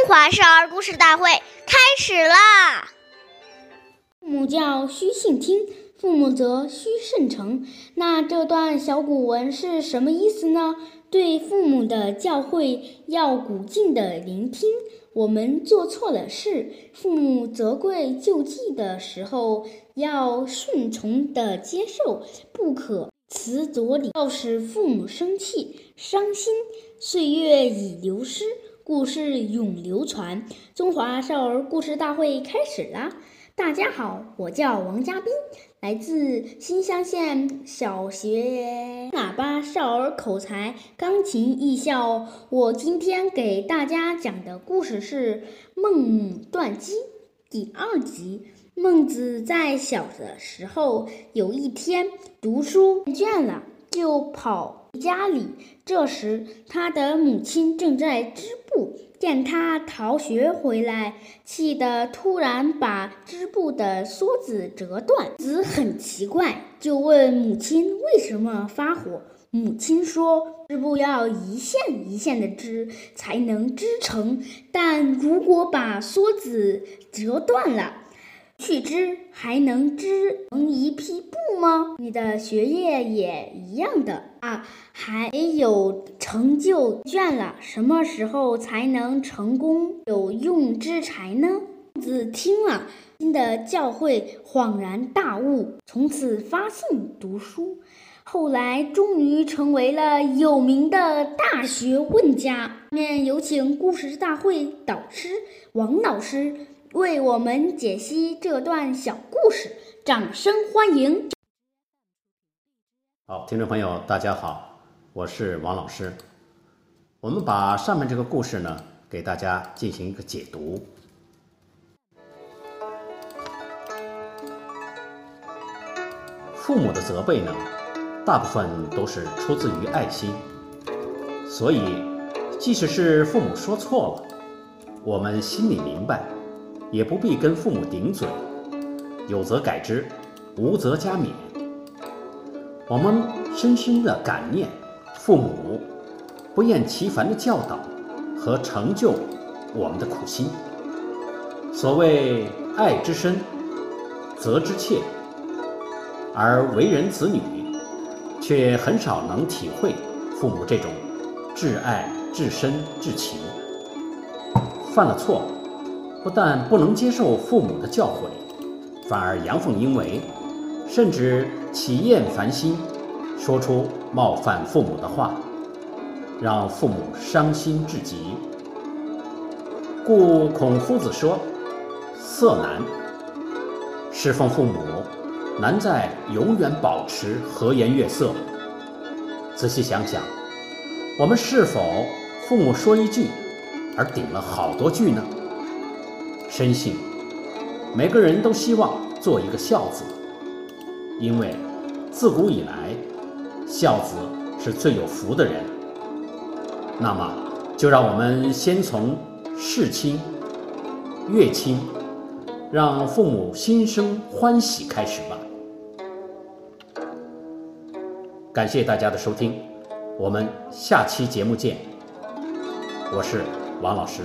中华少儿故事大会开始啦！父母教，须信听；父母责，须慎承。那这段小古文是什么意思呢？对父母的教诲要鼓劲的聆听。我们做错了事，父母责怪救济的时候，要顺从的接受，不可辞左礼，要使父母生气、伤心。岁月已流失。故事永流传，中华少儿故事大会开始啦！大家好，我叫王嘉宾，来自新乡县小学喇叭少儿口才钢琴艺校。我今天给大家讲的故事是《孟母断机》第二集。孟子在小的时候，有一天读书倦了，就跑。家里，这时他的母亲正在织布，见他逃学回来，气得突然把织布的梭子折断。子很奇怪，就问母亲为什么发火。母亲说：“织布要一线一线的织，才能织成，但如果把梭子折断了。”去织还能织成一匹布吗？你的学业也一样的啊，还有成就倦了，什么时候才能成功有用之才呢？子听了新的教诲，恍然大悟，从此发奋读书，后来终于成为了有名的大学问家。下面有请故事大会导师王老师。为我们解析这段小故事，掌声欢迎！好，听众朋友，大家好，我是王老师。我们把上面这个故事呢，给大家进行一个解读。父母的责备呢，大部分都是出自于爱心，所以即使是父母说错了，我们心里明白。也不必跟父母顶嘴，有则改之，无则加勉。我们深深的感念父母不厌其烦的教导和成就我们的苦心。所谓爱之深，责之切，而为人子女，却很少能体会父母这种至爱、至深、至情。犯了错。不但不能接受父母的教诲，反而阳奉阴违，甚至起厌烦心，说出冒犯父母的话，让父母伤心至极。故孔夫子说：“色难，侍奉父母难在永远保持和颜悦色。”仔细想想，我们是否父母说一句，而顶了好多句呢？深信，每个人都希望做一个孝子，因为自古以来，孝子是最有福的人。那么，就让我们先从事亲、悦亲，让父母心生欢喜开始吧。感谢大家的收听，我们下期节目见。我是王老师。